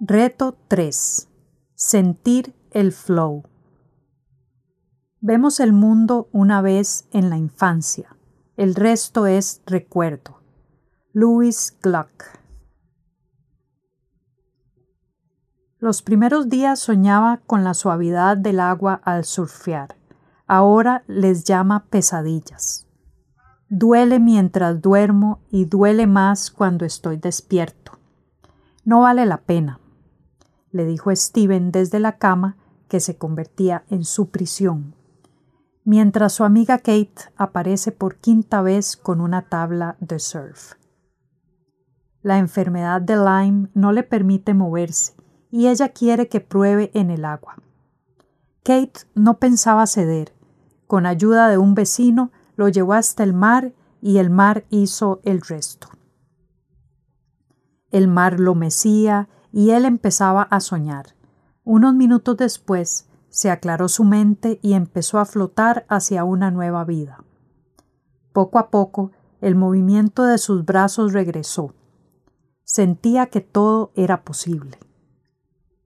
Reto 3. Sentir el flow. Vemos el mundo una vez en la infancia. El resto es recuerdo. Louis Gluck. Los primeros días soñaba con la suavidad del agua al surfear. Ahora les llama pesadillas. Duele mientras duermo y duele más cuando estoy despierto. No vale la pena le dijo Steven desde la cama que se convertía en su prisión, mientras su amiga Kate aparece por quinta vez con una tabla de surf. La enfermedad de Lyme no le permite moverse y ella quiere que pruebe en el agua. Kate no pensaba ceder. Con ayuda de un vecino lo llevó hasta el mar y el mar hizo el resto. El mar lo mecía y él empezaba a soñar. Unos minutos después se aclaró su mente y empezó a flotar hacia una nueva vida. Poco a poco el movimiento de sus brazos regresó. Sentía que todo era posible.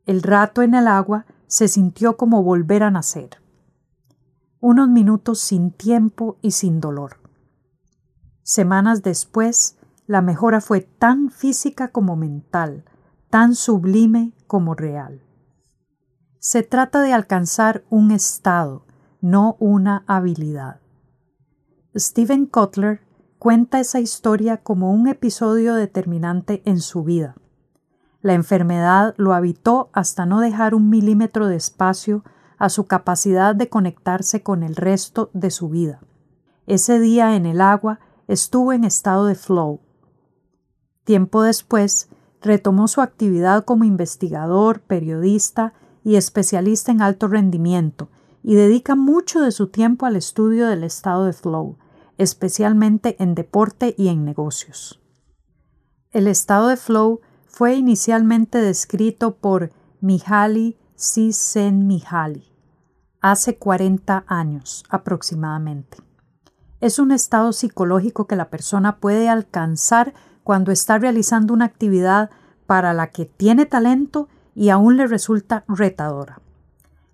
El rato en el agua se sintió como volver a nacer. Unos minutos sin tiempo y sin dolor. Semanas después, la mejora fue tan física como mental, tan sublime como real. Se trata de alcanzar un estado, no una habilidad. Steven Kotler cuenta esa historia como un episodio determinante en su vida. La enfermedad lo habitó hasta no dejar un milímetro de espacio a su capacidad de conectarse con el resto de su vida. Ese día en el agua estuvo en estado de flow. Tiempo después retomó su actividad como investigador, periodista y especialista en alto rendimiento, y dedica mucho de su tiempo al estudio del estado de flow, especialmente en deporte y en negocios. El estado de flow fue inicialmente descrito por Mihaly Csikszentmihalyi hace 40 años aproximadamente. Es un estado psicológico que la persona puede alcanzar cuando está realizando una actividad para la que tiene talento y aún le resulta retadora.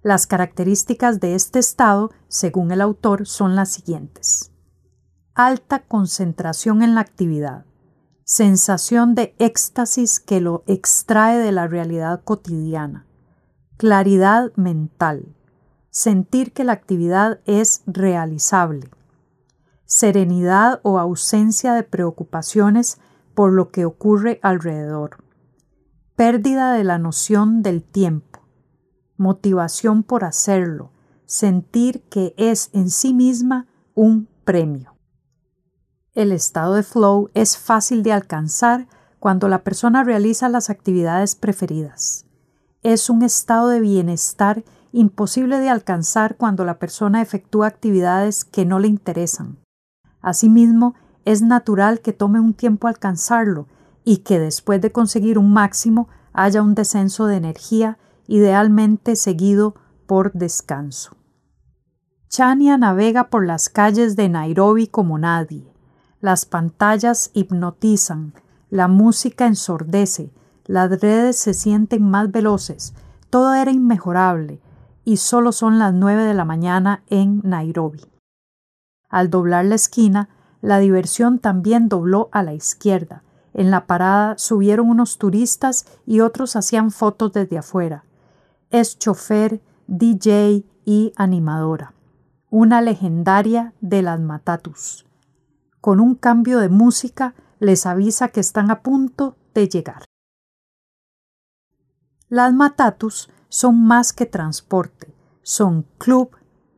Las características de este estado, según el autor, son las siguientes. Alta concentración en la actividad, sensación de éxtasis que lo extrae de la realidad cotidiana, claridad mental, sentir que la actividad es realizable, serenidad o ausencia de preocupaciones por lo que ocurre alrededor. Pérdida de la noción del tiempo. Motivación por hacerlo. Sentir que es en sí misma un premio. El estado de flow es fácil de alcanzar cuando la persona realiza las actividades preferidas. Es un estado de bienestar imposible de alcanzar cuando la persona efectúa actividades que no le interesan. Asimismo, es natural que tome un tiempo alcanzarlo y que después de conseguir un máximo haya un descenso de energía, idealmente seguido por descanso. Chania navega por las calles de Nairobi como nadie. Las pantallas hipnotizan, la música ensordece, las redes se sienten más veloces, todo era inmejorable, y solo son las nueve de la mañana en Nairobi. Al doblar la esquina, la diversión también dobló a la izquierda. En la parada subieron unos turistas y otros hacían fotos desde afuera. Es chofer, DJ y animadora. Una legendaria de las Matatus. Con un cambio de música les avisa que están a punto de llegar. Las Matatus son más que transporte, son club,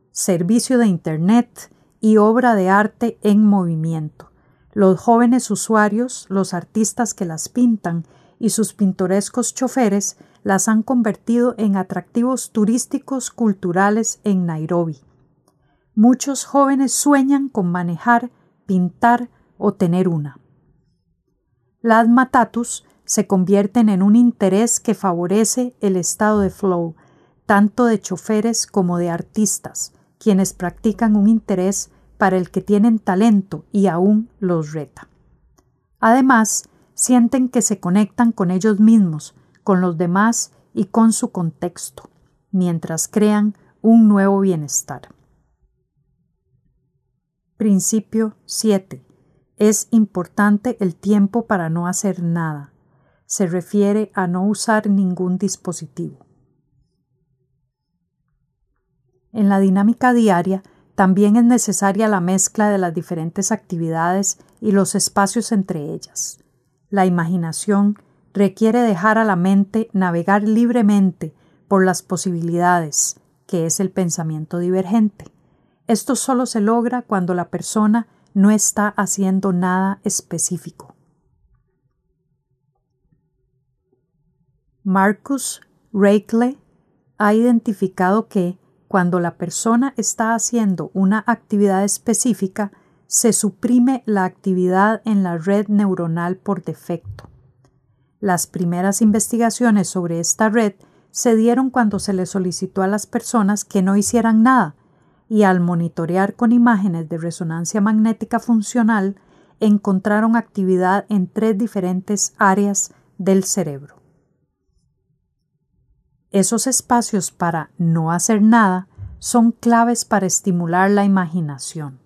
servicio de Internet, y obra de arte en movimiento. Los jóvenes usuarios, los artistas que las pintan y sus pintorescos choferes las han convertido en atractivos turísticos culturales en Nairobi. Muchos jóvenes sueñan con manejar, pintar o tener una. Las matatus se convierten en un interés que favorece el estado de flow, tanto de choferes como de artistas, quienes practican un interés para el que tienen talento y aún los reta. Además, sienten que se conectan con ellos mismos, con los demás y con su contexto, mientras crean un nuevo bienestar. Principio 7. Es importante el tiempo para no hacer nada. Se refiere a no usar ningún dispositivo. En la dinámica diaria también es necesaria la mezcla de las diferentes actividades y los espacios entre ellas. La imaginación requiere dejar a la mente navegar libremente por las posibilidades, que es el pensamiento divergente. Esto solo se logra cuando la persona no está haciendo nada específico. Marcus Reikle ha identificado que cuando la persona está haciendo una actividad específica, se suprime la actividad en la red neuronal por defecto. Las primeras investigaciones sobre esta red se dieron cuando se le solicitó a las personas que no hicieran nada, y al monitorear con imágenes de resonancia magnética funcional encontraron actividad en tres diferentes áreas del cerebro. Esos espacios para no hacer nada son claves para estimular la imaginación.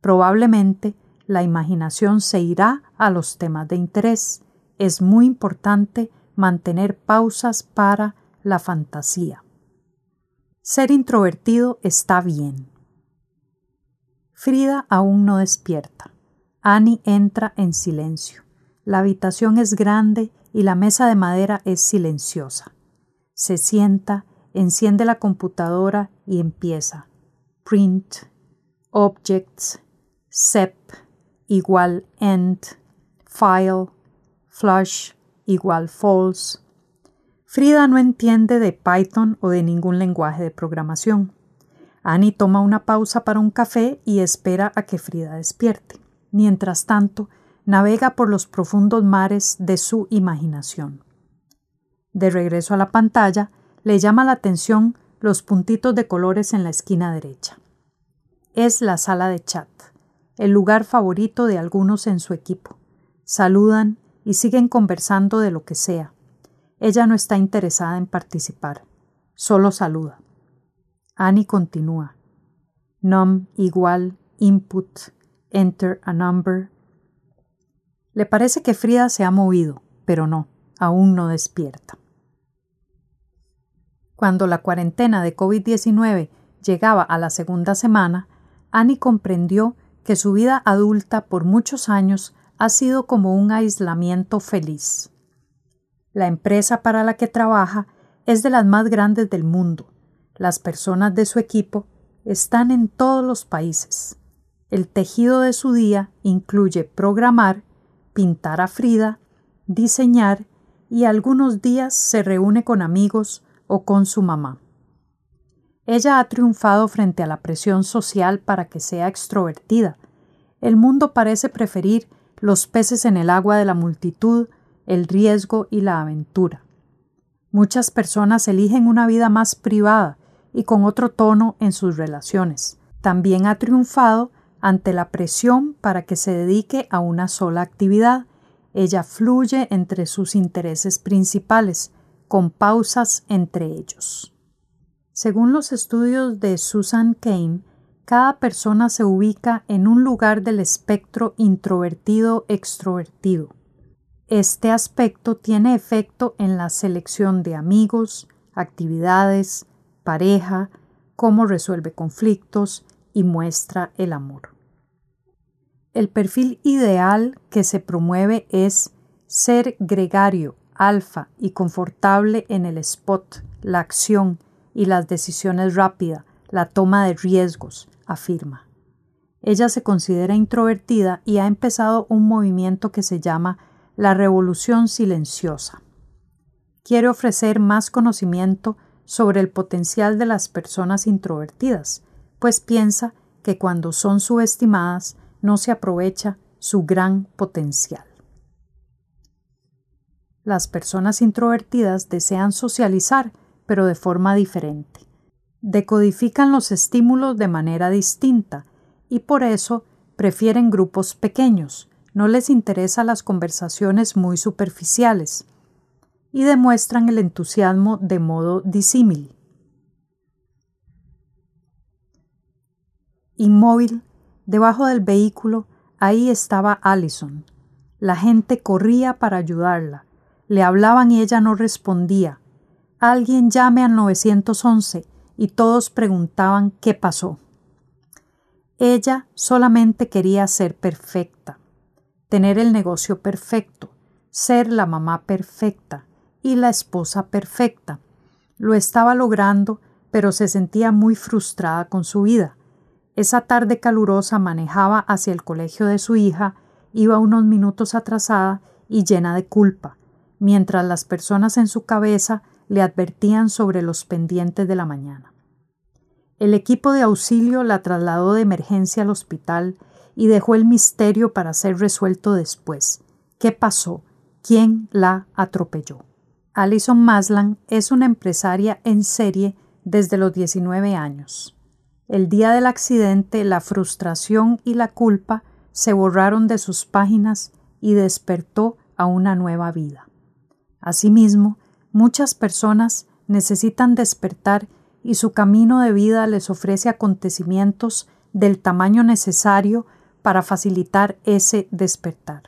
Probablemente la imaginación se irá a los temas de interés. Es muy importante mantener pausas para la fantasía. Ser introvertido está bien. Frida aún no despierta. Annie entra en silencio. La habitación es grande y la mesa de madera es silenciosa. Se sienta, enciende la computadora y empieza. Print, objects, sep igual end, file, flush igual false, Frida no entiende de Python o de ningún lenguaje de programación. Annie toma una pausa para un café y espera a que Frida despierte. Mientras tanto, navega por los profundos mares de su imaginación. De regreso a la pantalla, le llama la atención los puntitos de colores en la esquina derecha. Es la sala de chat, el lugar favorito de algunos en su equipo. Saludan y siguen conversando de lo que sea. Ella no está interesada en participar, solo saluda. Annie continúa. Num igual input, enter a number. Le parece que Frida se ha movido, pero no, aún no despierta. Cuando la cuarentena de COVID-19 llegaba a la segunda semana, Annie comprendió que su vida adulta por muchos años ha sido como un aislamiento feliz. La empresa para la que trabaja es de las más grandes del mundo. Las personas de su equipo están en todos los países. El tejido de su día incluye programar, pintar a Frida, diseñar y algunos días se reúne con amigos o con su mamá. Ella ha triunfado frente a la presión social para que sea extrovertida. El mundo parece preferir los peces en el agua de la multitud el riesgo y la aventura. Muchas personas eligen una vida más privada y con otro tono en sus relaciones. También ha triunfado ante la presión para que se dedique a una sola actividad. Ella fluye entre sus intereses principales, con pausas entre ellos. Según los estudios de Susan Kane, cada persona se ubica en un lugar del espectro introvertido-extrovertido. Este aspecto tiene efecto en la selección de amigos, actividades, pareja, cómo resuelve conflictos y muestra el amor. El perfil ideal que se promueve es ser gregario, alfa y confortable en el spot, la acción y las decisiones rápidas, la toma de riesgos, afirma. Ella se considera introvertida y ha empezado un movimiento que se llama la revolución silenciosa. Quiere ofrecer más conocimiento sobre el potencial de las personas introvertidas, pues piensa que cuando son subestimadas no se aprovecha su gran potencial. Las personas introvertidas desean socializar, pero de forma diferente. Decodifican los estímulos de manera distinta y por eso prefieren grupos pequeños, no les interesan las conversaciones muy superficiales. y demuestran el entusiasmo de modo disímil. Inmóvil, debajo del vehículo, ahí estaba Allison. La gente corría para ayudarla. Le hablaban y ella no respondía. Alguien llame al 911 y todos preguntaban qué pasó. Ella solamente quería ser perfecta, tener el negocio perfecto, ser la mamá perfecta y la esposa perfecta. Lo estaba logrando, pero se sentía muy frustrada con su vida. Esa tarde calurosa manejaba hacia el colegio de su hija, iba unos minutos atrasada y llena de culpa, mientras las personas en su cabeza le advertían sobre los pendientes de la mañana. El equipo de auxilio la trasladó de emergencia al hospital y dejó el misterio para ser resuelto después. ¿Qué pasó? ¿Quién la atropelló? Alison Maslan es una empresaria en serie desde los 19 años. El día del accidente, la frustración y la culpa se borraron de sus páginas y despertó a una nueva vida. Asimismo, muchas personas necesitan despertar y su camino de vida les ofrece acontecimientos del tamaño necesario para facilitar ese despertar.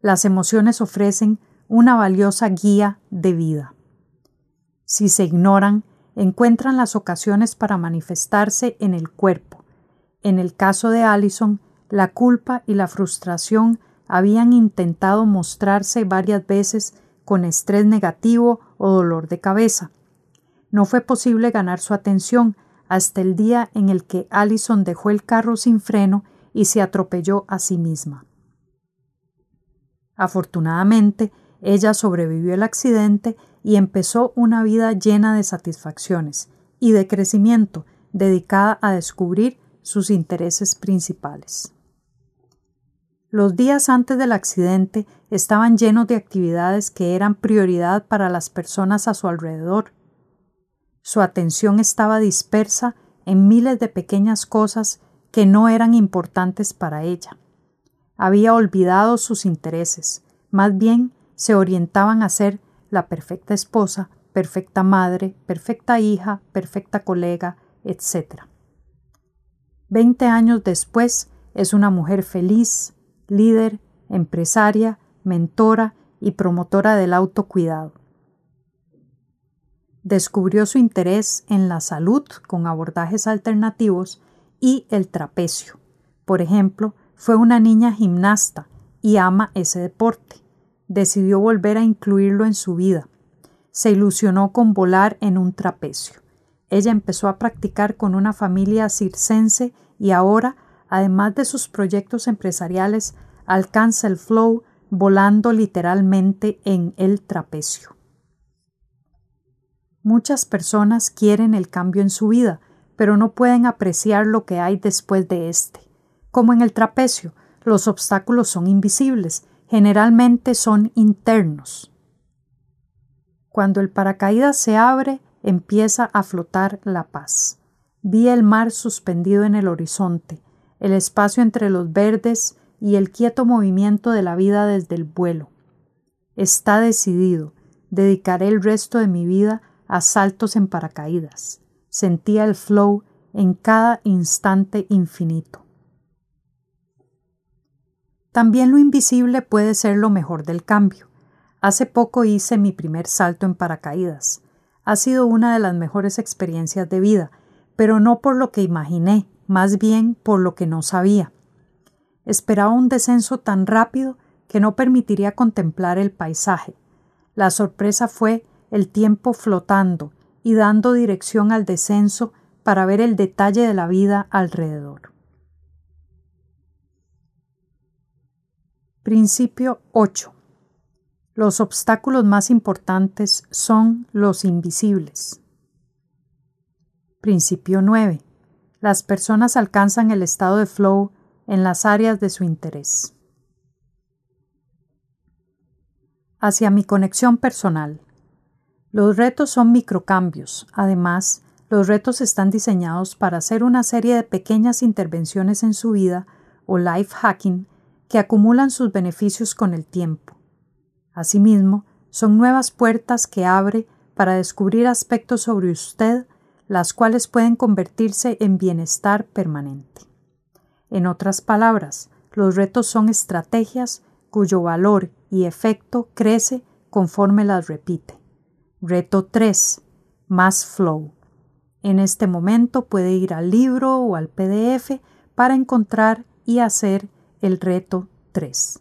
Las emociones ofrecen una valiosa guía de vida. Si se ignoran, encuentran las ocasiones para manifestarse en el cuerpo. En el caso de Allison, la culpa y la frustración habían intentado mostrarse varias veces con estrés negativo o dolor de cabeza. No fue posible ganar su atención hasta el día en el que Allison dejó el carro sin freno y se atropelló a sí misma. Afortunadamente, ella sobrevivió el accidente y empezó una vida llena de satisfacciones y de crecimiento dedicada a descubrir sus intereses principales. Los días antes del accidente estaban llenos de actividades que eran prioridad para las personas a su alrededor. Su atención estaba dispersa en miles de pequeñas cosas que no eran importantes para ella. Había olvidado sus intereses, más bien se orientaban a ser la perfecta esposa, perfecta madre, perfecta hija, perfecta colega, etc. Veinte años después es una mujer feliz, líder, empresaria, mentora y promotora del autocuidado. Descubrió su interés en la salud con abordajes alternativos y el trapecio. Por ejemplo, fue una niña gimnasta y ama ese deporte decidió volver a incluirlo en su vida. Se ilusionó con volar en un trapecio. Ella empezó a practicar con una familia circense y ahora, además de sus proyectos empresariales, alcanza el flow volando literalmente en el trapecio. Muchas personas quieren el cambio en su vida, pero no pueden apreciar lo que hay después de éste. Como en el trapecio, los obstáculos son invisibles generalmente son internos. Cuando el paracaídas se abre, empieza a flotar la paz. Vi el mar suspendido en el horizonte, el espacio entre los verdes y el quieto movimiento de la vida desde el vuelo. Está decidido, dedicaré el resto de mi vida a saltos en paracaídas. Sentía el flow en cada instante infinito. También lo invisible puede ser lo mejor del cambio. Hace poco hice mi primer salto en paracaídas. Ha sido una de las mejores experiencias de vida, pero no por lo que imaginé, más bien por lo que no sabía. Esperaba un descenso tan rápido que no permitiría contemplar el paisaje. La sorpresa fue el tiempo flotando y dando dirección al descenso para ver el detalle de la vida alrededor. Principio 8. Los obstáculos más importantes son los invisibles. Principio 9. Las personas alcanzan el estado de flow en las áreas de su interés. Hacia mi conexión personal. Los retos son microcambios. Además, los retos están diseñados para hacer una serie de pequeñas intervenciones en su vida o life hacking que acumulan sus beneficios con el tiempo. Asimismo, son nuevas puertas que abre para descubrir aspectos sobre usted, las cuales pueden convertirse en bienestar permanente. En otras palabras, los retos son estrategias cuyo valor y efecto crece conforme las repite. Reto 3. Más flow. En este momento puede ir al libro o al PDF para encontrar y hacer el reto 3.